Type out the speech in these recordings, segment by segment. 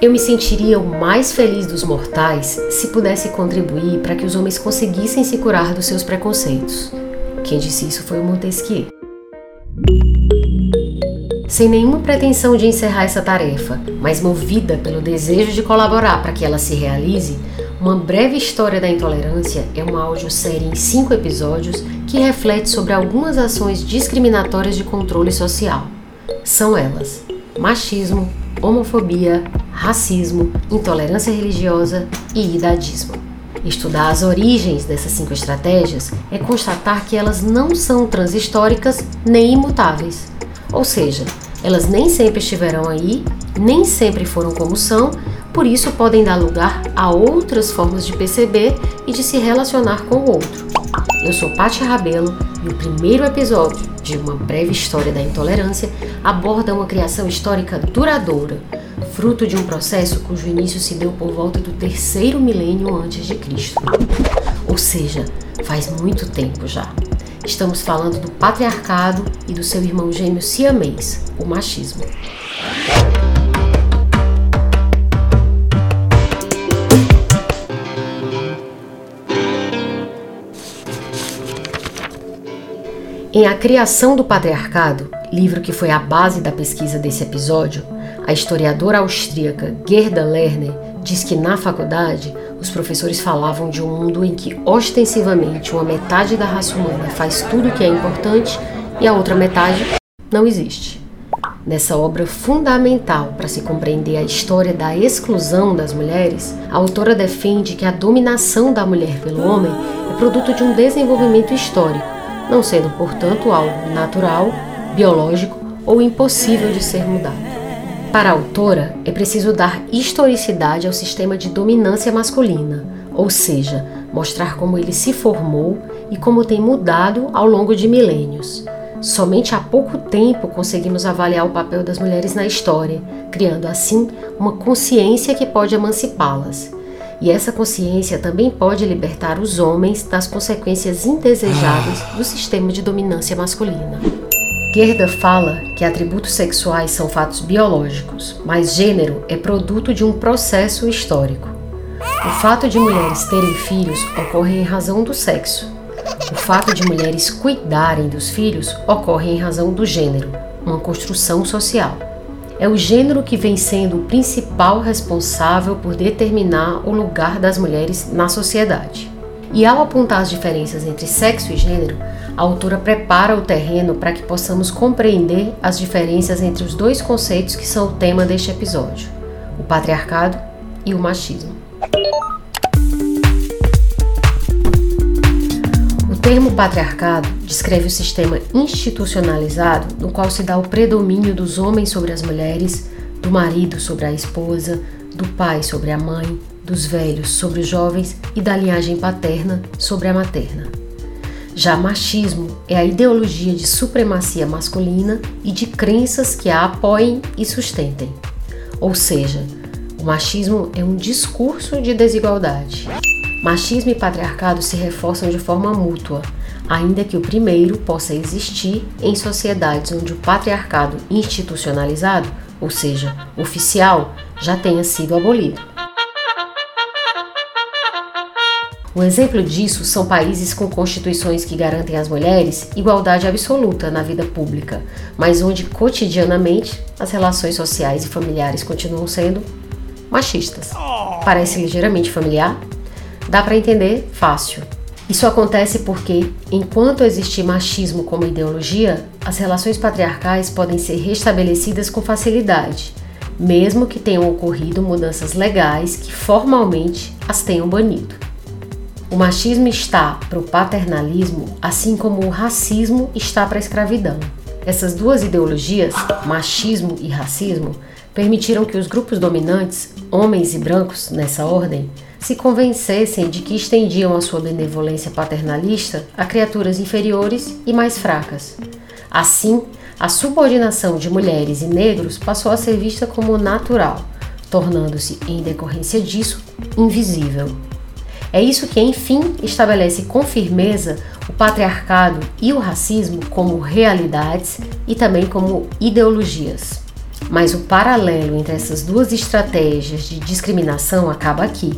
Eu me sentiria o mais feliz dos mortais se pudesse contribuir para que os homens conseguissem se curar dos seus preconceitos. Quem disse isso foi o Montesquieu. Sem nenhuma pretensão de encerrar essa tarefa, mas movida pelo desejo de colaborar para que ela se realize, uma breve história da intolerância é uma audiosérie em cinco episódios que reflete sobre algumas ações discriminatórias de controle social. São elas: machismo, homofobia, racismo, intolerância religiosa e idadismo. Estudar as origens dessas cinco estratégias é constatar que elas não são transhistóricas nem imutáveis. Ou seja, elas nem sempre estiverão aí, nem sempre foram como são, por isso podem dar lugar a outras formas de perceber e de se relacionar com o outro. Eu sou Paty Rabelo e o primeiro episódio de Uma Breve História da Intolerância aborda uma criação histórica duradoura, fruto de um processo cujo início se deu por volta do terceiro milênio antes de Cristo. Ou seja, faz muito tempo já. Estamos falando do patriarcado e do seu irmão gêmeo siamês, o machismo. Em A Criação do Patriarcado, livro que foi a base da pesquisa desse episódio, a historiadora austríaca Gerda Lerner diz que na faculdade os professores falavam de um mundo em que ostensivamente uma metade da raça humana faz tudo o que é importante e a outra metade não existe. Nessa obra fundamental para se compreender a história da exclusão das mulheres, a autora defende que a dominação da mulher pelo homem é produto de um desenvolvimento histórico não sendo, portanto, algo natural, biológico ou impossível de ser mudado. Para a autora, é preciso dar historicidade ao sistema de dominância masculina, ou seja, mostrar como ele se formou e como tem mudado ao longo de milênios. Somente há pouco tempo conseguimos avaliar o papel das mulheres na história, criando assim uma consciência que pode emancipá-las. E essa consciência também pode libertar os homens das consequências indesejáveis do sistema de dominância masculina. Gerda fala que atributos sexuais são fatos biológicos, mas gênero é produto de um processo histórico. O fato de mulheres terem filhos ocorre em razão do sexo. O fato de mulheres cuidarem dos filhos ocorre em razão do gênero, uma construção social. É o gênero que vem sendo o principal responsável por determinar o lugar das mulheres na sociedade. E ao apontar as diferenças entre sexo e gênero, a autora prepara o terreno para que possamos compreender as diferenças entre os dois conceitos que são o tema deste episódio: o patriarcado e o machismo. Termo patriarcado descreve o sistema institucionalizado no qual se dá o predomínio dos homens sobre as mulheres, do marido sobre a esposa, do pai sobre a mãe, dos velhos sobre os jovens e da linhagem paterna sobre a materna. Já machismo é a ideologia de supremacia masculina e de crenças que a apoiem e sustentem. Ou seja, o machismo é um discurso de desigualdade. Machismo e patriarcado se reforçam de forma mútua, ainda que o primeiro possa existir em sociedades onde o patriarcado institucionalizado, ou seja, oficial, já tenha sido abolido. Um exemplo disso são países com constituições que garantem às mulheres igualdade absoluta na vida pública, mas onde cotidianamente as relações sociais e familiares continuam sendo machistas. Parece ligeiramente familiar? Dá para entender fácil. Isso acontece porque, enquanto existir machismo como ideologia, as relações patriarcais podem ser restabelecidas com facilidade, mesmo que tenham ocorrido mudanças legais que formalmente as tenham banido. O machismo está para o paternalismo, assim como o racismo está para a escravidão. Essas duas ideologias, machismo e racismo, permitiram que os grupos dominantes, homens e brancos nessa ordem, se convencessem de que estendiam a sua benevolência paternalista a criaturas inferiores e mais fracas. Assim, a subordinação de mulheres e negros passou a ser vista como natural, tornando-se, em decorrência disso, invisível. É isso que, enfim, estabelece com firmeza o patriarcado e o racismo como realidades e também como ideologias. Mas o paralelo entre essas duas estratégias de discriminação acaba aqui,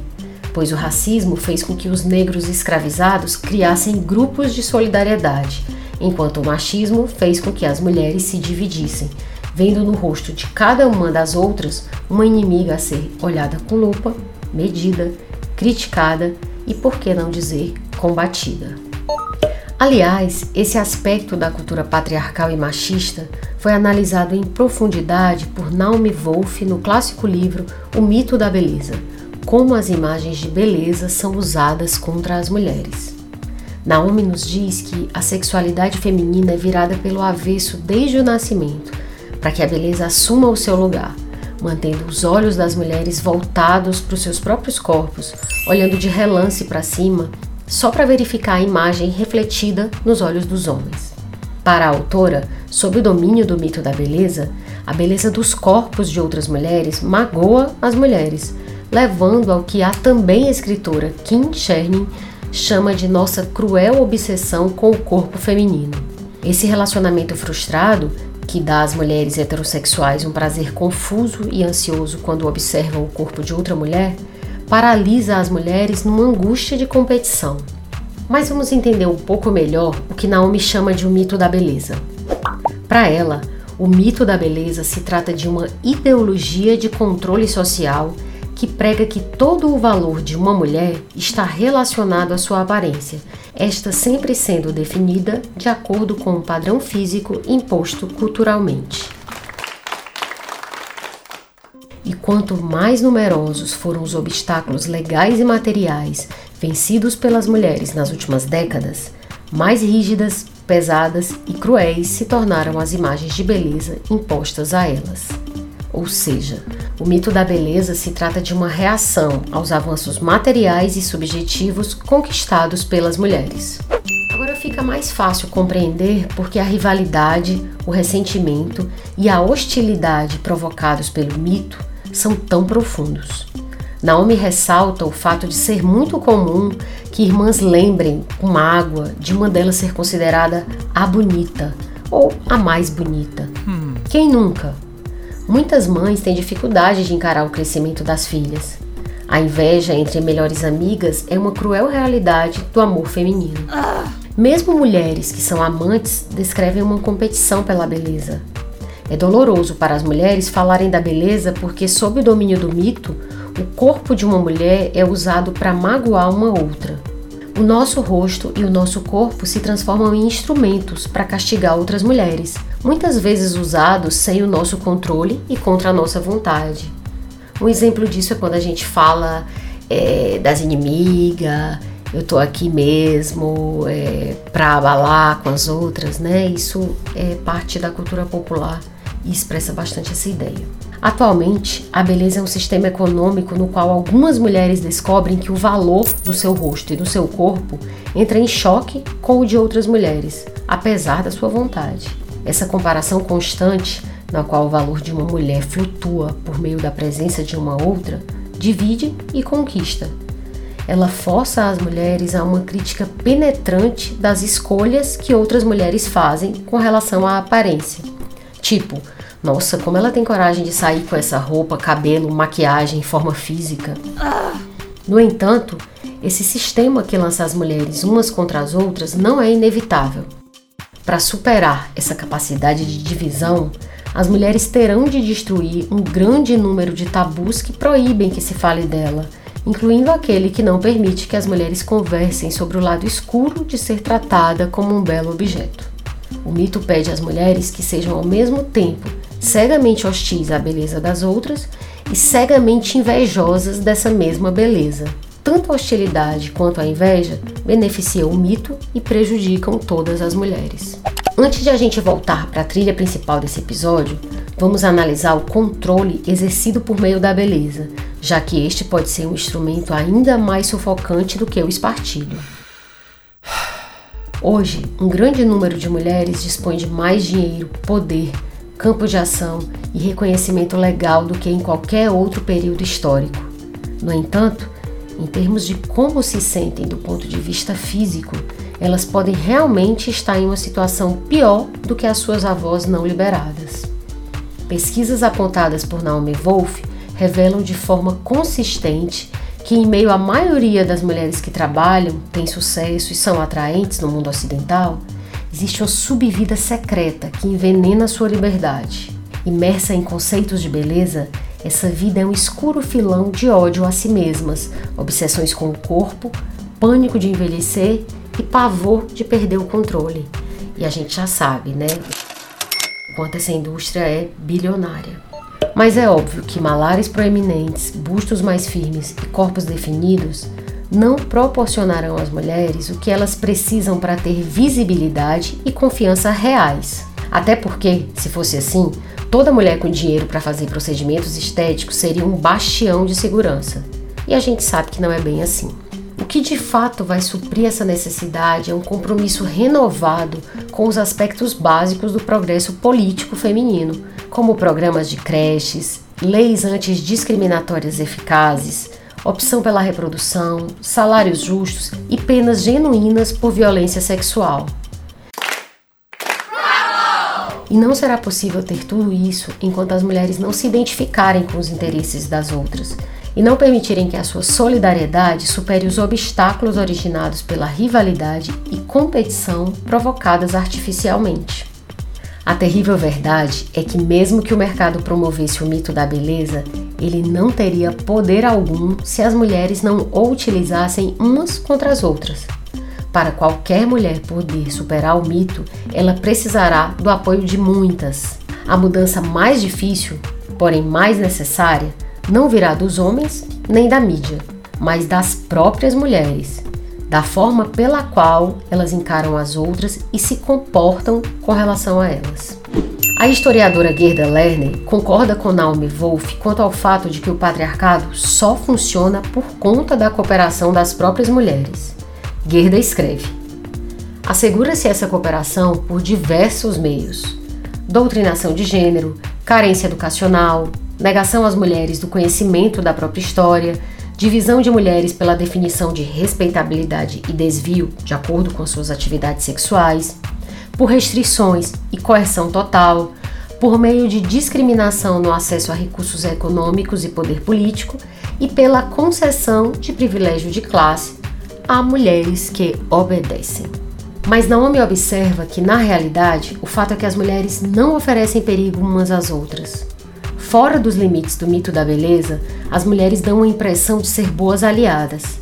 pois o racismo fez com que os negros escravizados criassem grupos de solidariedade, enquanto o machismo fez com que as mulheres se dividissem, vendo no rosto de cada uma das outras uma inimiga a ser olhada com lupa, medida, criticada e, por que não dizer, combatida. Aliás, esse aspecto da cultura patriarcal e machista foi analisado em profundidade por Naomi Wolf no clássico livro O Mito da Beleza Como as imagens de beleza são usadas contra as mulheres. Naomi nos diz que a sexualidade feminina é virada pelo avesso desde o nascimento, para que a beleza assuma o seu lugar, mantendo os olhos das mulheres voltados para os seus próprios corpos, olhando de relance para cima só para verificar a imagem refletida nos olhos dos homens. Para a autora, sob o domínio do mito da beleza, a beleza dos corpos de outras mulheres magoa as mulheres, levando ao que a também escritora Kim Chernin chama de nossa cruel obsessão com o corpo feminino. Esse relacionamento frustrado, que dá às mulheres heterossexuais um prazer confuso e ansioso quando observam o corpo de outra mulher, paralisa as mulheres numa angústia de competição. Mas vamos entender um pouco melhor o que Naomi chama de o um mito da beleza. Para ela, o mito da beleza se trata de uma ideologia de controle social que prega que todo o valor de uma mulher está relacionado à sua aparência, esta sempre sendo definida de acordo com um padrão físico imposto culturalmente. E quanto mais numerosos foram os obstáculos legais e materiais vencidos pelas mulheres nas últimas décadas, mais rígidas, pesadas e cruéis se tornaram as imagens de beleza impostas a elas. Ou seja, o mito da beleza se trata de uma reação aos avanços materiais e subjetivos conquistados pelas mulheres. Agora fica mais fácil compreender porque a rivalidade, o ressentimento e a hostilidade provocados pelo mito são tão profundos. Naomi ressalta o fato de ser muito comum que irmãs lembrem com mágoa de uma delas ser considerada a bonita ou a mais bonita. Hum. Quem nunca? Muitas mães têm dificuldade de encarar o crescimento das filhas. A inveja entre melhores amigas é uma cruel realidade do amor feminino. Mesmo mulheres que são amantes descrevem uma competição pela beleza. É doloroso para as mulheres falarem da beleza porque, sob o domínio do mito, o corpo de uma mulher é usado para magoar uma outra. O nosso rosto e o nosso corpo se transformam em instrumentos para castigar outras mulheres, muitas vezes usados sem o nosso controle e contra a nossa vontade. Um exemplo disso é quando a gente fala é, das inimigas, eu tô aqui mesmo é, para abalar com as outras, né? Isso é parte da cultura popular e expressa bastante essa ideia. Atualmente, a beleza é um sistema econômico no qual algumas mulheres descobrem que o valor do seu rosto e do seu corpo entra em choque com o de outras mulheres, apesar da sua vontade. Essa comparação constante, na qual o valor de uma mulher flutua por meio da presença de uma outra, divide e conquista. Ela força as mulheres a uma crítica penetrante das escolhas que outras mulheres fazem com relação à aparência Tipo, nossa, como ela tem coragem de sair com essa roupa, cabelo, maquiagem, forma física. No entanto, esse sistema que lança as mulheres umas contra as outras não é inevitável. Para superar essa capacidade de divisão, as mulheres terão de destruir um grande número de tabus que proíbem que se fale dela, incluindo aquele que não permite que as mulheres conversem sobre o lado escuro de ser tratada como um belo objeto. O mito pede às mulheres que sejam ao mesmo tempo cegamente hostis à beleza das outras e cegamente invejosas dessa mesma beleza. Tanto a hostilidade quanto a inveja beneficiam o mito e prejudicam todas as mulheres. Antes de a gente voltar para a trilha principal desse episódio, vamos analisar o controle exercido por meio da beleza, já que este pode ser um instrumento ainda mais sufocante do que o espartilho. Hoje, um grande número de mulheres dispõe de mais dinheiro, poder, campo de ação e reconhecimento legal do que em qualquer outro período histórico. No entanto, em termos de como se sentem do ponto de vista físico, elas podem realmente estar em uma situação pior do que as suas avós não liberadas. pesquisas apontadas por Naomi Wolf revelam de forma consistente que, em meio à maioria das mulheres que trabalham, têm sucesso e são atraentes no mundo ocidental, existe uma subvida secreta que envenena sua liberdade. Imersa em conceitos de beleza, essa vida é um escuro filão de ódio a si mesmas, obsessões com o corpo, pânico de envelhecer e pavor de perder o controle. E a gente já sabe, né? Quanto essa indústria é bilionária. Mas é óbvio que malares proeminentes, bustos mais firmes e corpos definidos não proporcionarão às mulheres o que elas precisam para ter visibilidade e confiança reais. Até porque, se fosse assim, toda mulher com dinheiro para fazer procedimentos estéticos seria um bastião de segurança. E a gente sabe que não é bem assim. O que de fato vai suprir essa necessidade é um compromisso renovado com os aspectos básicos do progresso político feminino, como programas de creches, leis antidiscriminatórias eficazes, opção pela reprodução, salários justos e penas genuínas por violência sexual. E não será possível ter tudo isso enquanto as mulheres não se identificarem com os interesses das outras e não permitirem que a sua solidariedade supere os obstáculos originados pela rivalidade e competição provocadas artificialmente. A terrível verdade é que, mesmo que o mercado promovesse o mito da beleza, ele não teria poder algum se as mulheres não o utilizassem umas contra as outras. Para qualquer mulher poder superar o mito, ela precisará do apoio de muitas. A mudança mais difícil, porém mais necessária, não virá dos homens nem da mídia, mas das próprias mulheres da forma pela qual elas encaram as outras e se comportam com relação a elas. A historiadora Gerda Lerner concorda com Naomi Wolf quanto ao fato de que o patriarcado só funciona por conta da cooperação das próprias mulheres. Gerda escreve: Assegura-se essa cooperação por diversos meios: doutrinação de gênero, carência educacional, negação às mulheres do conhecimento da própria história, divisão de mulheres pela definição de respeitabilidade e desvio de acordo com suas atividades sexuais, por restrições e coerção total, por meio de discriminação no acesso a recursos econômicos e poder político e pela concessão de privilégio de classe a mulheres que obedecem. Mas Naomi observa que, na realidade, o fato é que as mulheres não oferecem perigo umas às outras. Fora dos limites do mito da beleza, as mulheres dão a impressão de ser boas aliadas.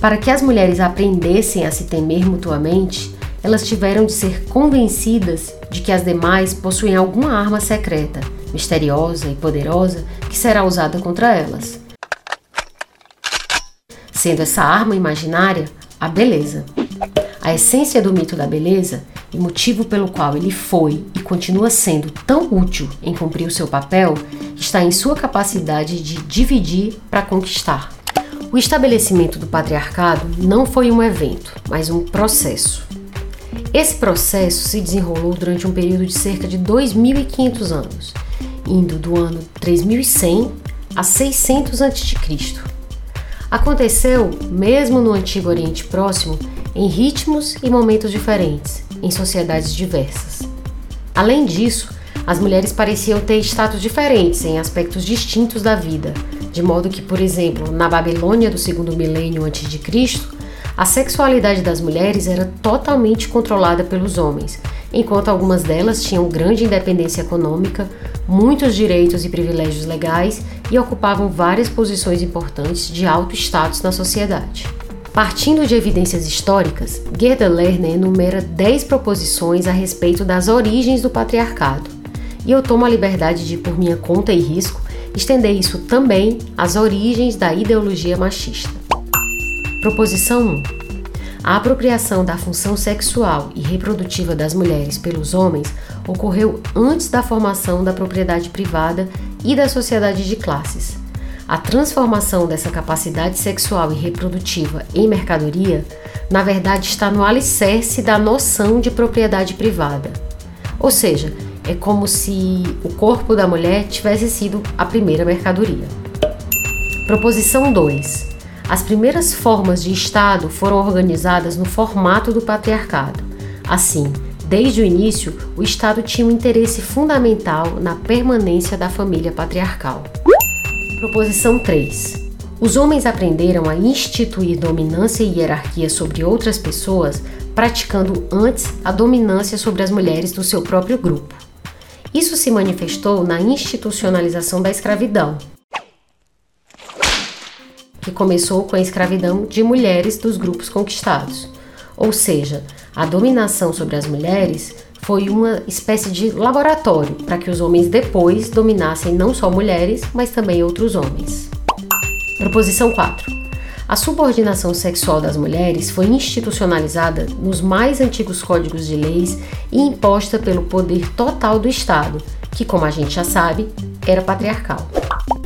Para que as mulheres aprendessem a se temer mutuamente, elas tiveram de ser convencidas de que as demais possuem alguma arma secreta, misteriosa e poderosa que será usada contra elas. Sendo essa arma imaginária a beleza. A essência do mito da beleza e motivo pelo qual ele foi e continua sendo tão útil em cumprir o seu papel está em sua capacidade de dividir para conquistar. O estabelecimento do patriarcado não foi um evento, mas um processo. Esse processo se desenrolou durante um período de cerca de 2.500 anos, indo do ano 3100 a 600 a.C. Aconteceu, mesmo no Antigo Oriente Próximo, em ritmos e momentos diferentes, em sociedades diversas. Além disso, as mulheres pareciam ter status diferentes em aspectos distintos da vida, de modo que, por exemplo, na Babilônia do segundo milênio antes de Cristo, a sexualidade das mulheres era totalmente controlada pelos homens, enquanto algumas delas tinham grande independência econômica, muitos direitos e privilégios legais e ocupavam várias posições importantes de alto status na sociedade. Partindo de evidências históricas, Gerda Lerner enumera 10 proposições a respeito das origens do patriarcado, e eu tomo a liberdade de, por minha conta e risco, estender isso também às origens da ideologia machista. Proposição 1. A apropriação da função sexual e reprodutiva das mulheres pelos homens ocorreu antes da formação da propriedade privada e da sociedade de classes a transformação dessa capacidade sexual e reprodutiva em mercadoria, na verdade, está no alicerce da noção de propriedade privada. Ou seja, é como se o corpo da mulher tivesse sido a primeira mercadoria. Proposição 2. As primeiras formas de Estado foram organizadas no formato do patriarcado. Assim, Desde o início, o Estado tinha um interesse fundamental na permanência da família patriarcal. Proposição 3. Os homens aprenderam a instituir dominância e hierarquia sobre outras pessoas, praticando antes a dominância sobre as mulheres do seu próprio grupo. Isso se manifestou na institucionalização da escravidão, começou com a escravidão de mulheres dos grupos conquistados. Ou seja, a dominação sobre as mulheres foi uma espécie de laboratório para que os homens depois dominassem não só mulheres, mas também outros homens. Proposição 4. A subordinação sexual das mulheres foi institucionalizada nos mais antigos códigos de leis e imposta pelo poder total do Estado, que, como a gente já sabe, era patriarcal.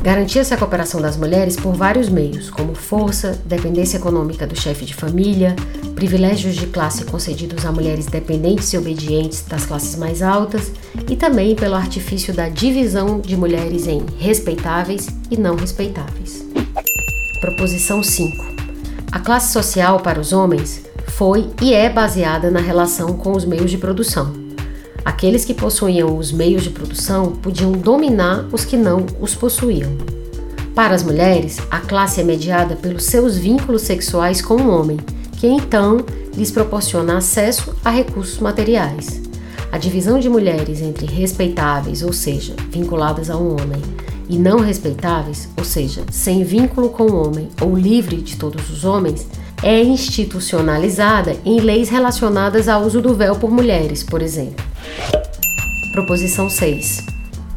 Garantia-se a cooperação das mulheres por vários meios, como força, dependência econômica do chefe de família, privilégios de classe concedidos a mulheres dependentes e obedientes das classes mais altas, e também pelo artifício da divisão de mulheres em respeitáveis e não respeitáveis. Proposição 5. A classe social para os homens foi e é baseada na relação com os meios de produção. Aqueles que possuíam os meios de produção podiam dominar os que não os possuíam. Para as mulheres, a classe é mediada pelos seus vínculos sexuais com o homem, que então lhes proporciona acesso a recursos materiais. A divisão de mulheres entre respeitáveis, ou seja, vinculadas a um homem, e não respeitáveis, ou seja, sem vínculo com o homem ou livre de todos os homens, é institucionalizada em leis relacionadas ao uso do véu por mulheres, por exemplo. Proposição 6.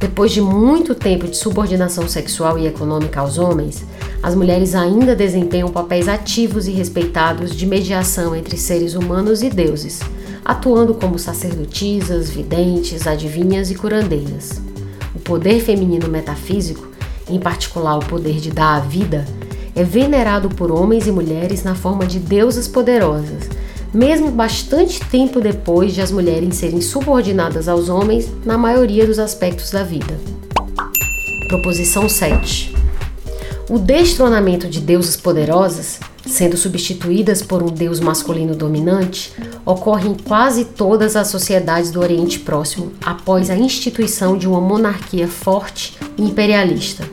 Depois de muito tempo de subordinação sexual e econômica aos homens, as mulheres ainda desempenham papéis ativos e respeitados de mediação entre seres humanos e deuses, atuando como sacerdotisas, videntes, adivinhas e curandeiras. O poder feminino metafísico, em particular o poder de dar a vida, é venerado por homens e mulheres na forma de deusas poderosas, mesmo bastante tempo depois de as mulheres serem subordinadas aos homens na maioria dos aspectos da vida. Proposição 7. O destronamento de deusas poderosas, sendo substituídas por um deus masculino dominante, ocorre em quase todas as sociedades do Oriente Próximo após a instituição de uma monarquia forte e imperialista.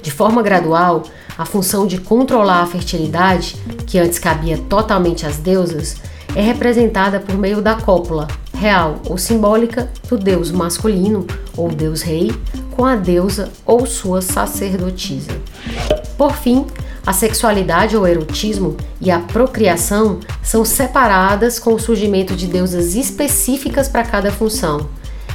De forma gradual, a função de controlar a fertilidade, que antes cabia totalmente às deusas, é representada por meio da cópula, real ou simbólica, do deus masculino ou deus rei, com a deusa ou sua sacerdotisa. Por fim, a sexualidade ou erotismo e a procriação são separadas com o surgimento de deusas específicas para cada função,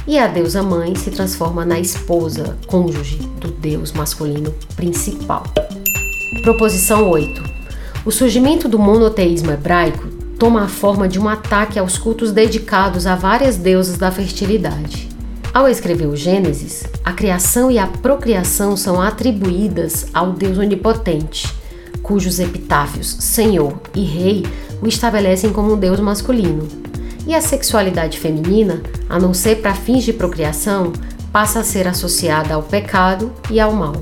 e a deusa mãe se transforma na esposa, cônjuge do deus masculino principal. Proposição 8. O surgimento do monoteísmo hebraico toma a forma de um ataque aos cultos dedicados a várias deusas da fertilidade. Ao escrever o Gênesis, a criação e a procriação são atribuídas ao Deus onipotente, cujos epitáfios Senhor e Rei o estabelecem como um Deus masculino. E a sexualidade feminina, a não ser para fins de procriação, passa a ser associada ao pecado e ao mal.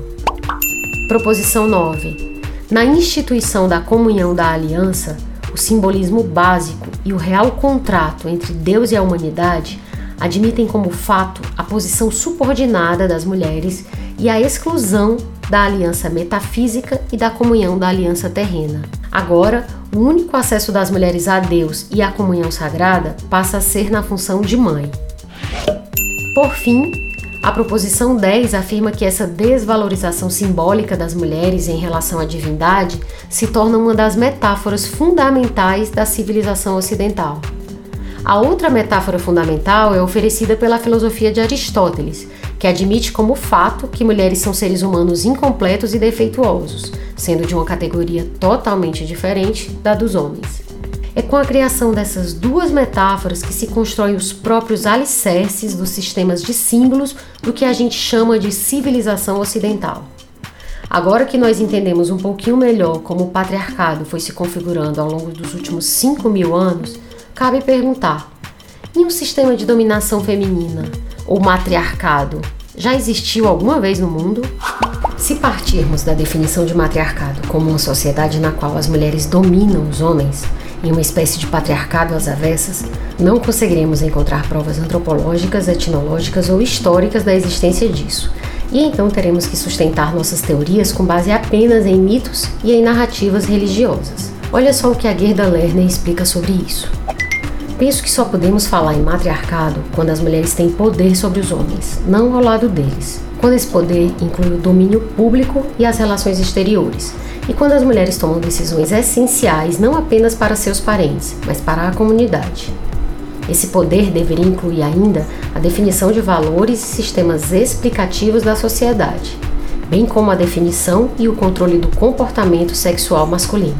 Proposição 9. Na instituição da comunhão da aliança, o simbolismo básico e o real contrato entre Deus e a humanidade admitem como fato a posição subordinada das mulheres e a exclusão da aliança metafísica e da comunhão da aliança terrena. Agora, o único acesso das mulheres a Deus e à comunhão sagrada passa a ser na função de mãe. Por fim, a proposição 10 afirma que essa desvalorização simbólica das mulheres em relação à divindade se torna uma das metáforas fundamentais da civilização ocidental. A outra metáfora fundamental é oferecida pela filosofia de Aristóteles, que admite como fato que mulheres são seres humanos incompletos e defeituosos, sendo de uma categoria totalmente diferente da dos homens. É com a criação dessas duas metáforas que se constroem os próprios alicerces dos sistemas de símbolos do que a gente chama de civilização ocidental. Agora que nós entendemos um pouquinho melhor como o patriarcado foi se configurando ao longo dos últimos 5 mil anos, cabe perguntar: e um sistema de dominação feminina, ou matriarcado, já existiu alguma vez no mundo? Se partirmos da definição de matriarcado como uma sociedade na qual as mulheres dominam os homens, em uma espécie de patriarcado às avessas, não conseguiremos encontrar provas antropológicas, etnológicas ou históricas da existência disso. E então teremos que sustentar nossas teorias com base apenas em mitos e em narrativas religiosas. Olha só o que a Gerda Lerner explica sobre isso. Penso que só podemos falar em matriarcado quando as mulheres têm poder sobre os homens, não ao lado deles. Quando esse poder inclui o domínio público e as relações exteriores, e quando as mulheres tomam decisões essenciais não apenas para seus parentes, mas para a comunidade. Esse poder deveria incluir ainda a definição de valores e sistemas explicativos da sociedade, bem como a definição e o controle do comportamento sexual masculino.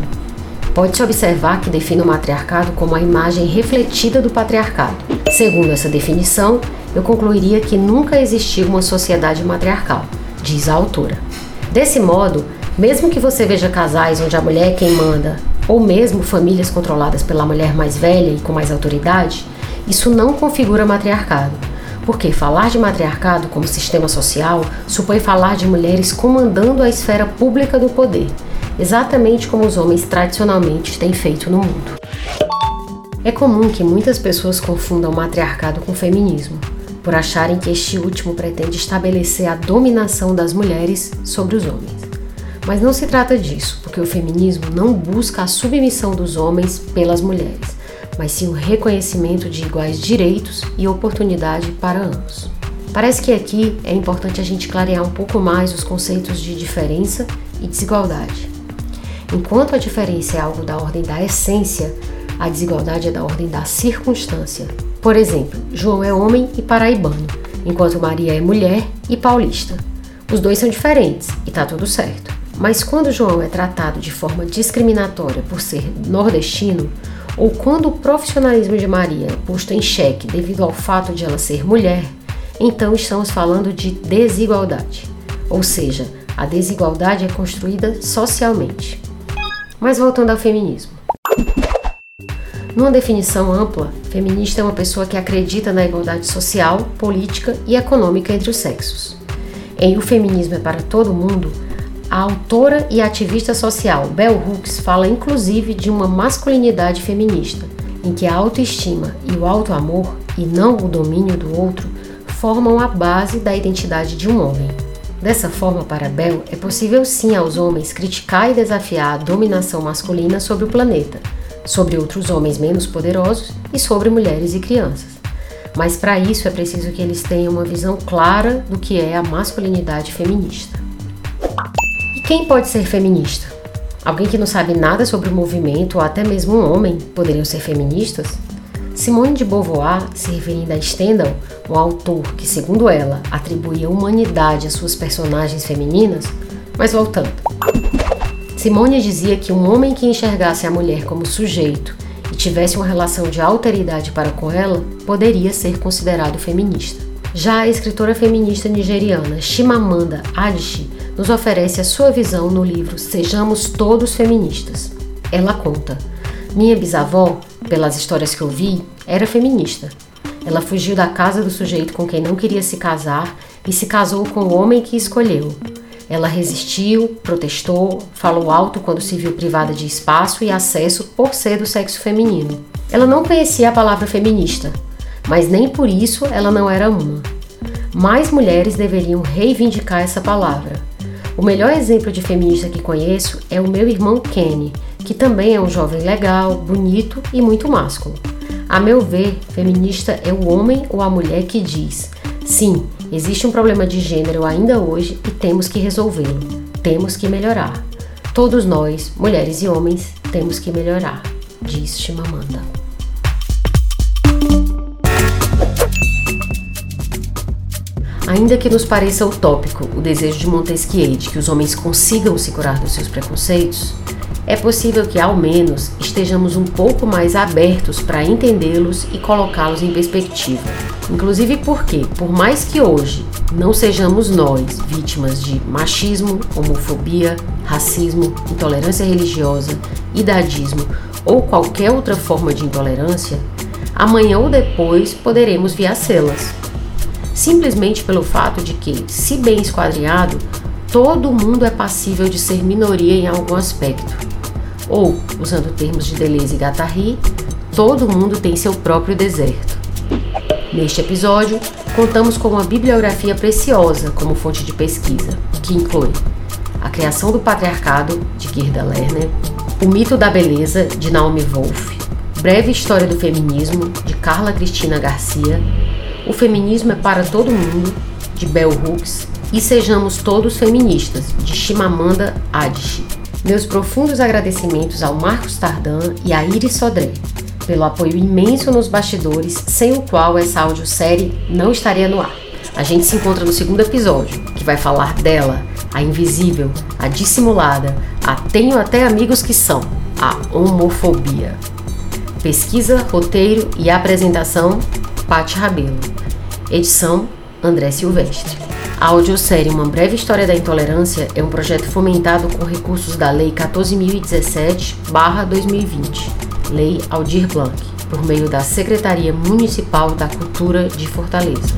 Pode-se observar que define o matriarcado como a imagem refletida do patriarcado. Segundo essa definição, eu concluiria que nunca existiu uma sociedade matriarcal, diz a autora. Desse modo, mesmo que você veja casais onde a mulher é quem manda, ou mesmo famílias controladas pela mulher mais velha e com mais autoridade, isso não configura matriarcado, porque falar de matriarcado como sistema social supõe falar de mulheres comandando a esfera pública do poder, exatamente como os homens tradicionalmente têm feito no mundo. É comum que muitas pessoas confundam matriarcado com feminismo, por acharem que este último pretende estabelecer a dominação das mulheres sobre os homens. Mas não se trata disso, porque o feminismo não busca a submissão dos homens pelas mulheres, mas sim o reconhecimento de iguais direitos e oportunidade para ambos. Parece que aqui é importante a gente clarear um pouco mais os conceitos de diferença e desigualdade. Enquanto a diferença é algo da ordem da essência, a desigualdade é da ordem da circunstância. Por exemplo, João é homem e paraibano, enquanto Maria é mulher e paulista. Os dois são diferentes e tá tudo certo. Mas quando João é tratado de forma discriminatória por ser nordestino, ou quando o profissionalismo de Maria é posto em xeque devido ao fato de ela ser mulher, então estamos falando de desigualdade. Ou seja, a desigualdade é construída socialmente. Mas voltando ao feminismo. Numa definição ampla, feminista é uma pessoa que acredita na igualdade social, política e econômica entre os sexos. Em O Feminismo é para Todo Mundo, a autora e ativista social Bell Hooks fala inclusive de uma masculinidade feminista, em que a autoestima e o auto-amor, e não o domínio do outro, formam a base da identidade de um homem. Dessa forma, para Bell, é possível sim aos homens criticar e desafiar a dominação masculina sobre o planeta, sobre outros homens menos poderosos e sobre mulheres e crianças. Mas para isso é preciso que eles tenham uma visão clara do que é a masculinidade feminista. Quem pode ser feminista? Alguém que não sabe nada sobre o movimento ou até mesmo um homem poderiam ser feministas? Simone de Beauvoir, se referindo a Stendhal, um autor que, segundo ela, atribuía humanidade às suas personagens femininas, mas voltando. Simone dizia que um homem que enxergasse a mulher como sujeito e tivesse uma relação de alteridade para com ela poderia ser considerado feminista. Já a escritora feminista nigeriana Chimamanda Adichie nos oferece a sua visão no livro Sejamos Todos Feministas. Ela conta: Minha bisavó, pelas histórias que eu vi, era feminista. Ela fugiu da casa do sujeito com quem não queria se casar e se casou com o homem que escolheu. Ela resistiu, protestou, falou alto quando se viu privada de espaço e acesso por ser do sexo feminino. Ela não conhecia a palavra feminista, mas nem por isso ela não era uma. Mais mulheres deveriam reivindicar essa palavra. O melhor exemplo de feminista que conheço é o meu irmão Kenny, que também é um jovem legal, bonito e muito másculo. A meu ver, feminista é o homem ou a mulher que diz: sim, existe um problema de gênero ainda hoje e temos que resolvê-lo. Temos que melhorar. Todos nós, mulheres e homens, temos que melhorar, diz Chimamanda. Ainda que nos pareça utópico o desejo de Montesquieu de que os homens consigam se curar dos seus preconceitos, é possível que, ao menos, estejamos um pouco mais abertos para entendê-los e colocá-los em perspectiva. Inclusive porque, por mais que hoje não sejamos nós vítimas de machismo, homofobia, racismo, intolerância religiosa, idadismo ou qualquer outra forma de intolerância, amanhã ou depois poderemos vir a las simplesmente pelo fato de que, se bem esquadrinhado, todo mundo é passível de ser minoria em algum aspecto. Ou, usando termos de Deleuze e Guattari, todo mundo tem seu próprio deserto. Neste episódio, contamos com uma bibliografia preciosa como fonte de pesquisa, que inclui A Criação do Patriarcado, de Gerda Lerner, O Mito da Beleza, de Naomi Wolf, Breve História do Feminismo, de Carla Cristina Garcia, O Feminismo é para Todo Mundo, de Bell Hooks, e Sejamos Todos Feministas, de Chimamanda Adichie. Meus profundos agradecimentos ao Marcos Tardan e à Iris Sodré, pelo apoio imenso nos bastidores, sem o qual essa audiosérie não estaria no ar. A gente se encontra no segundo episódio, que vai falar dela, a invisível, a dissimulada, a tenho até amigos que são, a homofobia. Pesquisa, roteiro e apresentação, Paty Rabelo. Edição, André Silvestre. A audiosérie Uma Breve História da Intolerância é um projeto fomentado com recursos da Lei 14.017-2020, Lei Aldir Blanc, por meio da Secretaria Municipal da Cultura de Fortaleza.